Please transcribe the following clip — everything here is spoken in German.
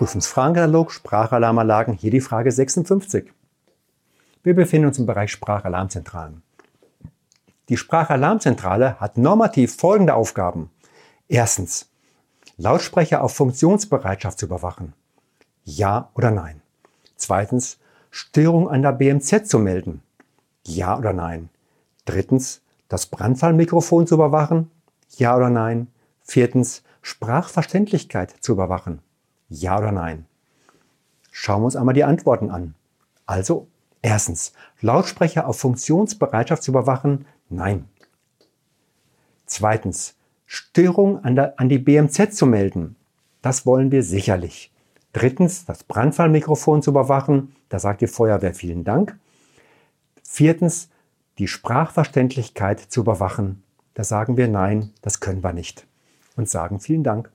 Prüfungsfragenkatalog Sprachalarmanlagen, hier die Frage 56. Wir befinden uns im Bereich Sprachalarmzentralen. Die Sprachalarmzentrale hat normativ folgende Aufgaben. Erstens, Lautsprecher auf Funktionsbereitschaft zu überwachen. Ja oder nein. Zweitens, Störung an der BMZ zu melden. Ja oder nein. Drittens, das Brandfallmikrofon zu überwachen. Ja oder nein. Viertens, Sprachverständlichkeit zu überwachen. Ja oder nein. Schauen wir uns einmal die Antworten an. Also, erstens, Lautsprecher auf Funktionsbereitschaft zu überwachen. Nein. Zweitens, Störung an, der, an die BMZ zu melden. Das wollen wir sicherlich. Drittens, das Brandfallmikrofon zu überwachen. Da sagt die Feuerwehr vielen Dank. Viertens, die Sprachverständlichkeit zu überwachen. Da sagen wir nein, das können wir nicht. Und sagen vielen Dank.